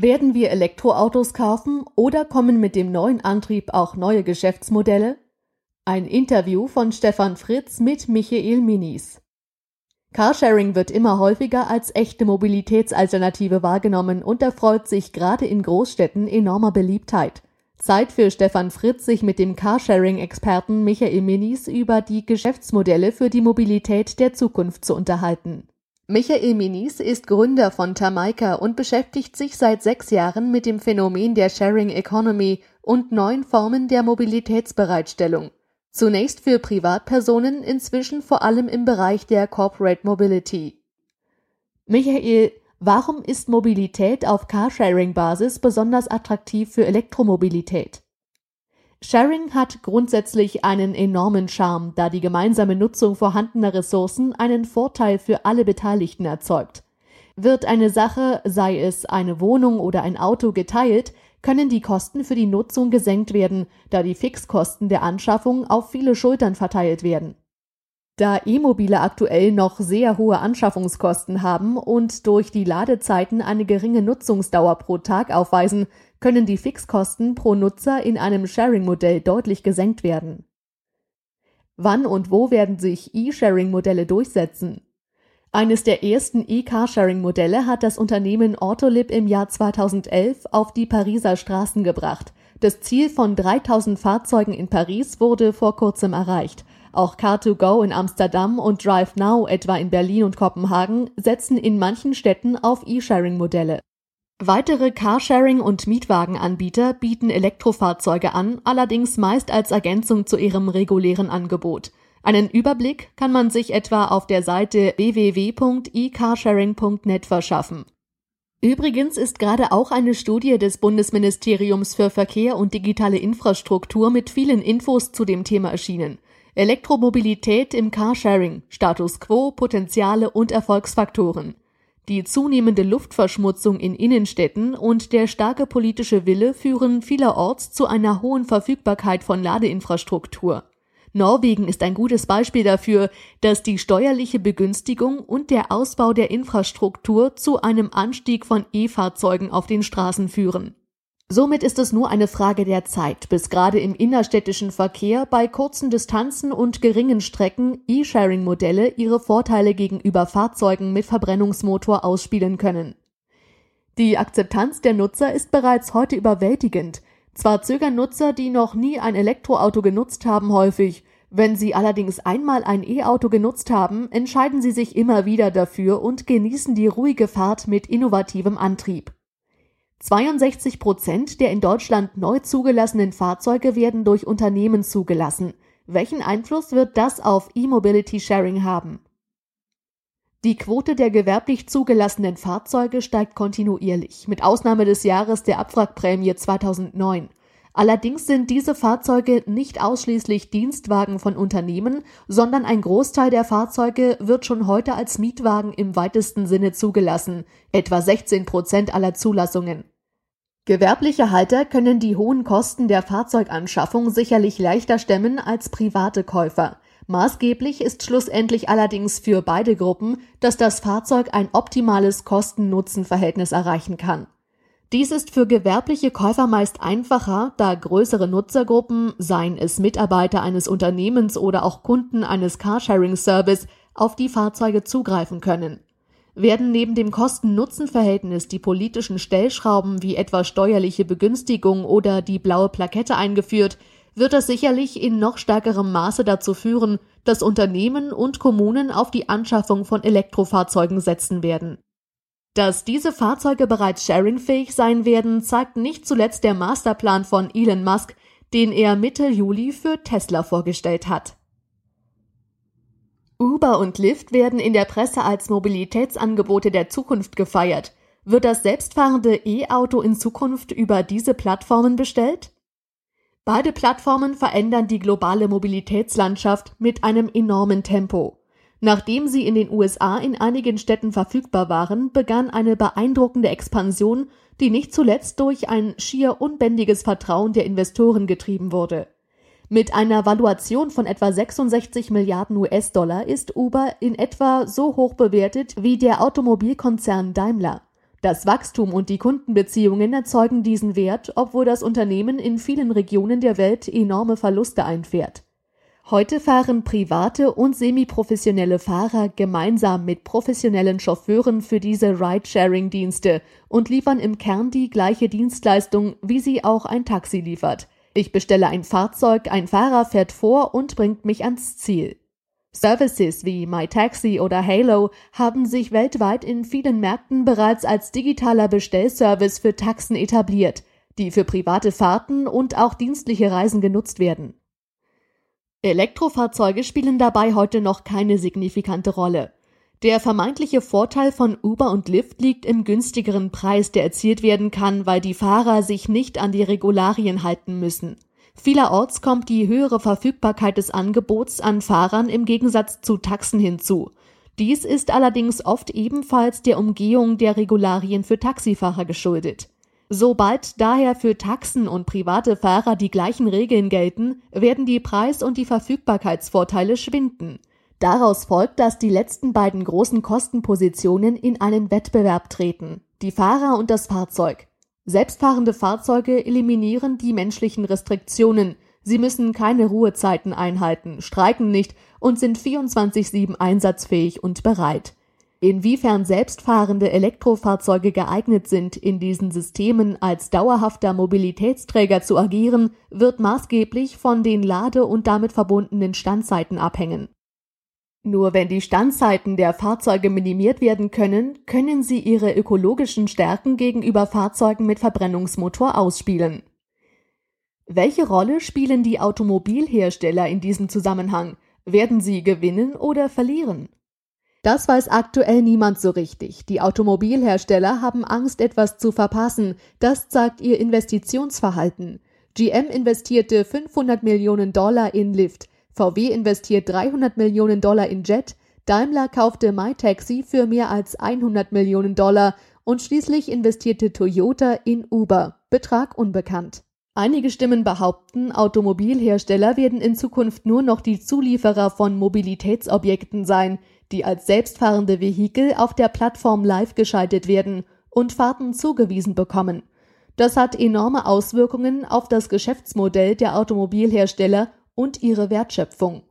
Werden wir Elektroautos kaufen oder kommen mit dem neuen Antrieb auch neue Geschäftsmodelle? Ein Interview von Stefan Fritz mit Michael Minis. Carsharing wird immer häufiger als echte Mobilitätsalternative wahrgenommen und erfreut sich gerade in Großstädten enormer Beliebtheit. Zeit für Stefan Fritz, sich mit dem Carsharing-Experten Michael Minis über die Geschäftsmodelle für die Mobilität der Zukunft zu unterhalten. Michael Minis ist Gründer von Tamaika und beschäftigt sich seit sechs Jahren mit dem Phänomen der Sharing Economy und neuen Formen der Mobilitätsbereitstellung. Zunächst für Privatpersonen, inzwischen vor allem im Bereich der Corporate Mobility. Michael, warum ist Mobilität auf Carsharing-Basis besonders attraktiv für Elektromobilität? Sharing hat grundsätzlich einen enormen Charme, da die gemeinsame Nutzung vorhandener Ressourcen einen Vorteil für alle Beteiligten erzeugt. Wird eine Sache, sei es eine Wohnung oder ein Auto, geteilt, können die Kosten für die Nutzung gesenkt werden, da die Fixkosten der Anschaffung auf viele Schultern verteilt werden. Da E-Mobile aktuell noch sehr hohe Anschaffungskosten haben und durch die Ladezeiten eine geringe Nutzungsdauer pro Tag aufweisen, können die Fixkosten pro Nutzer in einem Sharing-Modell deutlich gesenkt werden. Wann und wo werden sich E-Sharing-Modelle durchsetzen? Eines der ersten E-Carsharing-Modelle hat das Unternehmen Autolib im Jahr 2011 auf die Pariser Straßen gebracht. Das Ziel von 3000 Fahrzeugen in Paris wurde vor kurzem erreicht. Auch Car2Go in Amsterdam und DriveNow etwa in Berlin und Kopenhagen setzen in manchen Städten auf E-Sharing-Modelle. Weitere Carsharing- und Mietwagenanbieter bieten Elektrofahrzeuge an, allerdings meist als Ergänzung zu ihrem regulären Angebot. Einen Überblick kann man sich etwa auf der Seite www.ecarsharing.net verschaffen. Übrigens ist gerade auch eine Studie des Bundesministeriums für Verkehr und digitale Infrastruktur mit vielen Infos zu dem Thema erschienen. Elektromobilität im Carsharing, Status quo, Potenziale und Erfolgsfaktoren. Die zunehmende Luftverschmutzung in Innenstädten und der starke politische Wille führen vielerorts zu einer hohen Verfügbarkeit von Ladeinfrastruktur. Norwegen ist ein gutes Beispiel dafür, dass die steuerliche Begünstigung und der Ausbau der Infrastruktur zu einem Anstieg von E-Fahrzeugen auf den Straßen führen. Somit ist es nur eine Frage der Zeit, bis gerade im innerstädtischen Verkehr bei kurzen Distanzen und geringen Strecken E-Sharing-Modelle ihre Vorteile gegenüber Fahrzeugen mit Verbrennungsmotor ausspielen können. Die Akzeptanz der Nutzer ist bereits heute überwältigend. Zwar zögern Nutzer, die noch nie ein Elektroauto genutzt haben, häufig, wenn sie allerdings einmal ein E-Auto genutzt haben, entscheiden sie sich immer wieder dafür und genießen die ruhige Fahrt mit innovativem Antrieb. 62 Prozent der in Deutschland neu zugelassenen Fahrzeuge werden durch Unternehmen zugelassen. Welchen Einfluss wird das auf E-Mobility Sharing haben? Die Quote der gewerblich zugelassenen Fahrzeuge steigt kontinuierlich, mit Ausnahme des Jahres der Abwrackprämie 2009. Allerdings sind diese Fahrzeuge nicht ausschließlich Dienstwagen von Unternehmen, sondern ein Großteil der Fahrzeuge wird schon heute als Mietwagen im weitesten Sinne zugelassen, etwa 16 Prozent aller Zulassungen. Gewerbliche Halter können die hohen Kosten der Fahrzeuganschaffung sicherlich leichter stemmen als private Käufer. Maßgeblich ist schlussendlich allerdings für beide Gruppen, dass das Fahrzeug ein optimales Kosten-Nutzen-Verhältnis erreichen kann. Dies ist für gewerbliche Käufer meist einfacher, da größere Nutzergruppen, seien es Mitarbeiter eines Unternehmens oder auch Kunden eines Carsharing-Service, auf die Fahrzeuge zugreifen können. Werden neben dem Kosten-Nutzen-Verhältnis die politischen Stellschrauben wie etwa steuerliche Begünstigung oder die blaue Plakette eingeführt, wird das sicherlich in noch stärkerem Maße dazu führen, dass Unternehmen und Kommunen auf die Anschaffung von Elektrofahrzeugen setzen werden. Dass diese Fahrzeuge bereits sharingfähig sein werden, zeigt nicht zuletzt der Masterplan von Elon Musk, den er Mitte Juli für Tesla vorgestellt hat. Uber und Lyft werden in der Presse als Mobilitätsangebote der Zukunft gefeiert. Wird das selbstfahrende E-Auto in Zukunft über diese Plattformen bestellt? Beide Plattformen verändern die globale Mobilitätslandschaft mit einem enormen Tempo. Nachdem sie in den USA in einigen Städten verfügbar waren, begann eine beeindruckende Expansion, die nicht zuletzt durch ein schier unbändiges Vertrauen der Investoren getrieben wurde. Mit einer Valuation von etwa 66 Milliarden US-Dollar ist Uber in etwa so hoch bewertet wie der Automobilkonzern Daimler. Das Wachstum und die Kundenbeziehungen erzeugen diesen Wert, obwohl das Unternehmen in vielen Regionen der Welt enorme Verluste einfährt. Heute fahren private und semiprofessionelle Fahrer gemeinsam mit professionellen Chauffeuren für diese Ride-Sharing-Dienste und liefern im Kern die gleiche Dienstleistung, wie sie auch ein Taxi liefert. Ich bestelle ein Fahrzeug, ein Fahrer fährt vor und bringt mich ans Ziel. Services wie MyTaxi oder Halo haben sich weltweit in vielen Märkten bereits als digitaler Bestellservice für Taxen etabliert, die für private Fahrten und auch dienstliche Reisen genutzt werden. Elektrofahrzeuge spielen dabei heute noch keine signifikante Rolle. Der vermeintliche Vorteil von Uber und Lyft liegt im günstigeren Preis, der erzielt werden kann, weil die Fahrer sich nicht an die Regularien halten müssen. Vielerorts kommt die höhere Verfügbarkeit des Angebots an Fahrern im Gegensatz zu Taxen hinzu. Dies ist allerdings oft ebenfalls der Umgehung der Regularien für Taxifahrer geschuldet. Sobald daher für Taxen und private Fahrer die gleichen Regeln gelten, werden die Preis- und die Verfügbarkeitsvorteile schwinden. Daraus folgt, dass die letzten beiden großen Kostenpositionen in einen Wettbewerb treten, die Fahrer und das Fahrzeug. Selbstfahrende Fahrzeuge eliminieren die menschlichen Restriktionen. Sie müssen keine Ruhezeiten einhalten, streiken nicht und sind 24-7 einsatzfähig und bereit. Inwiefern selbstfahrende Elektrofahrzeuge geeignet sind, in diesen Systemen als dauerhafter Mobilitätsträger zu agieren, wird maßgeblich von den Lade- und damit verbundenen Standzeiten abhängen. Nur wenn die Standzeiten der Fahrzeuge minimiert werden können, können sie ihre ökologischen Stärken gegenüber Fahrzeugen mit Verbrennungsmotor ausspielen. Welche Rolle spielen die Automobilhersteller in diesem Zusammenhang? Werden sie gewinnen oder verlieren? Das weiß aktuell niemand so richtig. Die Automobilhersteller haben Angst, etwas zu verpassen. Das zeigt ihr Investitionsverhalten. GM investierte 500 Millionen Dollar in Lyft. VW investiert 300 Millionen Dollar in Jet, Daimler kaufte MyTaxi für mehr als 100 Millionen Dollar und schließlich investierte Toyota in Uber, Betrag unbekannt. Einige Stimmen behaupten, Automobilhersteller werden in Zukunft nur noch die Zulieferer von Mobilitätsobjekten sein, die als selbstfahrende Vehikel auf der Plattform live geschaltet werden und Fahrten zugewiesen bekommen. Das hat enorme Auswirkungen auf das Geschäftsmodell der Automobilhersteller und ihre Wertschöpfung.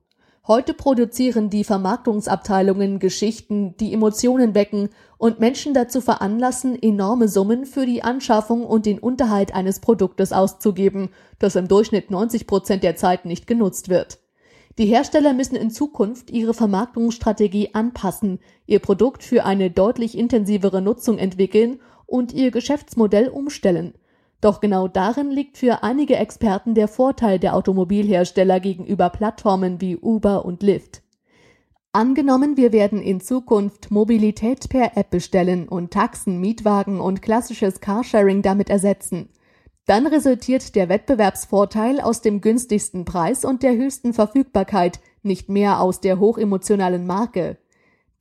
Heute produzieren die Vermarktungsabteilungen Geschichten, die Emotionen wecken und Menschen dazu veranlassen, enorme Summen für die Anschaffung und den Unterhalt eines Produktes auszugeben, das im Durchschnitt 90 Prozent der Zeit nicht genutzt wird. Die Hersteller müssen in Zukunft ihre Vermarktungsstrategie anpassen, ihr Produkt für eine deutlich intensivere Nutzung entwickeln und ihr Geschäftsmodell umstellen – doch genau darin liegt für einige Experten der Vorteil der Automobilhersteller gegenüber Plattformen wie Uber und Lyft. Angenommen, wir werden in Zukunft Mobilität per App bestellen und Taxen, Mietwagen und klassisches Carsharing damit ersetzen. Dann resultiert der Wettbewerbsvorteil aus dem günstigsten Preis und der höchsten Verfügbarkeit, nicht mehr aus der hochemotionalen Marke.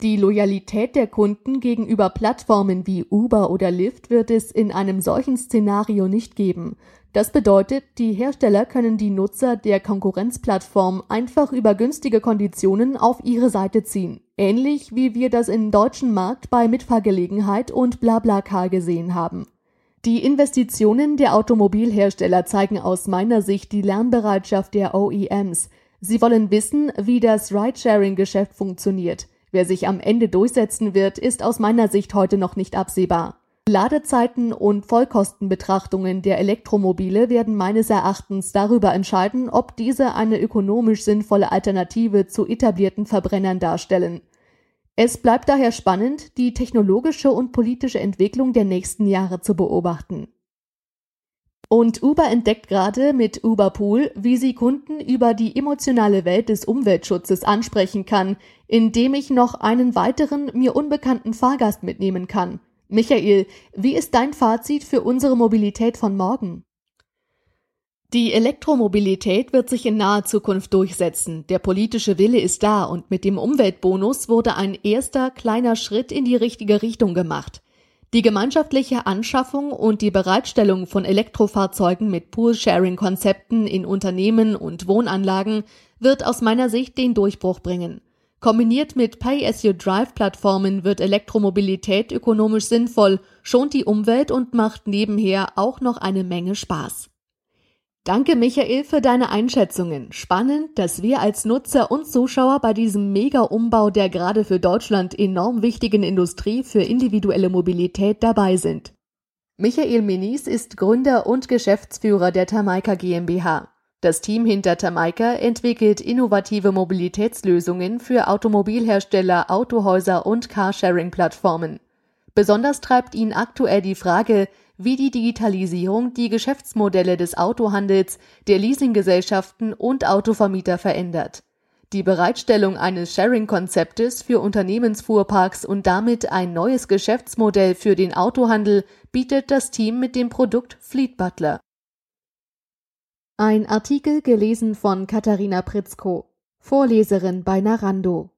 Die Loyalität der Kunden gegenüber Plattformen wie Uber oder Lyft wird es in einem solchen Szenario nicht geben. Das bedeutet, die Hersteller können die Nutzer der Konkurrenzplattform einfach über günstige Konditionen auf ihre Seite ziehen. Ähnlich wie wir das im deutschen Markt bei Mitfahrgelegenheit und BlaBlaCar gesehen haben. Die Investitionen der Automobilhersteller zeigen aus meiner Sicht die Lernbereitschaft der OEMs. Sie wollen wissen, wie das Ridesharing-Geschäft funktioniert. Wer sich am Ende durchsetzen wird, ist aus meiner Sicht heute noch nicht absehbar. Ladezeiten und Vollkostenbetrachtungen der Elektromobile werden meines Erachtens darüber entscheiden, ob diese eine ökonomisch sinnvolle Alternative zu etablierten Verbrennern darstellen. Es bleibt daher spannend, die technologische und politische Entwicklung der nächsten Jahre zu beobachten. Und Uber entdeckt gerade mit Uberpool, wie sie Kunden über die emotionale Welt des Umweltschutzes ansprechen kann, indem ich noch einen weiteren mir unbekannten Fahrgast mitnehmen kann. Michael, wie ist dein Fazit für unsere Mobilität von morgen? Die Elektromobilität wird sich in naher Zukunft durchsetzen. Der politische Wille ist da und mit dem Umweltbonus wurde ein erster kleiner Schritt in die richtige Richtung gemacht. Die gemeinschaftliche Anschaffung und die Bereitstellung von Elektrofahrzeugen mit Pool-Sharing-Konzepten in Unternehmen und Wohnanlagen wird aus meiner Sicht den Durchbruch bringen. Kombiniert mit Pay-as-you-drive-Plattformen wird Elektromobilität ökonomisch sinnvoll, schont die Umwelt und macht nebenher auch noch eine Menge Spaß. Danke, Michael, für deine Einschätzungen. Spannend, dass wir als Nutzer und Zuschauer bei diesem Mega-Umbau der gerade für Deutschland enorm wichtigen Industrie für individuelle Mobilität dabei sind. Michael Minis ist Gründer und Geschäftsführer der Tamaika GmbH. Das Team hinter Tamaika entwickelt innovative Mobilitätslösungen für Automobilhersteller, Autohäuser und Carsharing-Plattformen. Besonders treibt ihn aktuell die Frage, wie die Digitalisierung die Geschäftsmodelle des Autohandels, der Leasinggesellschaften und Autovermieter verändert. Die Bereitstellung eines Sharing-Konzeptes für Unternehmensfuhrparks und damit ein neues Geschäftsmodell für den Autohandel bietet das Team mit dem Produkt Fleet Butler. Ein Artikel gelesen von Katharina Pritzko, Vorleserin bei Narando.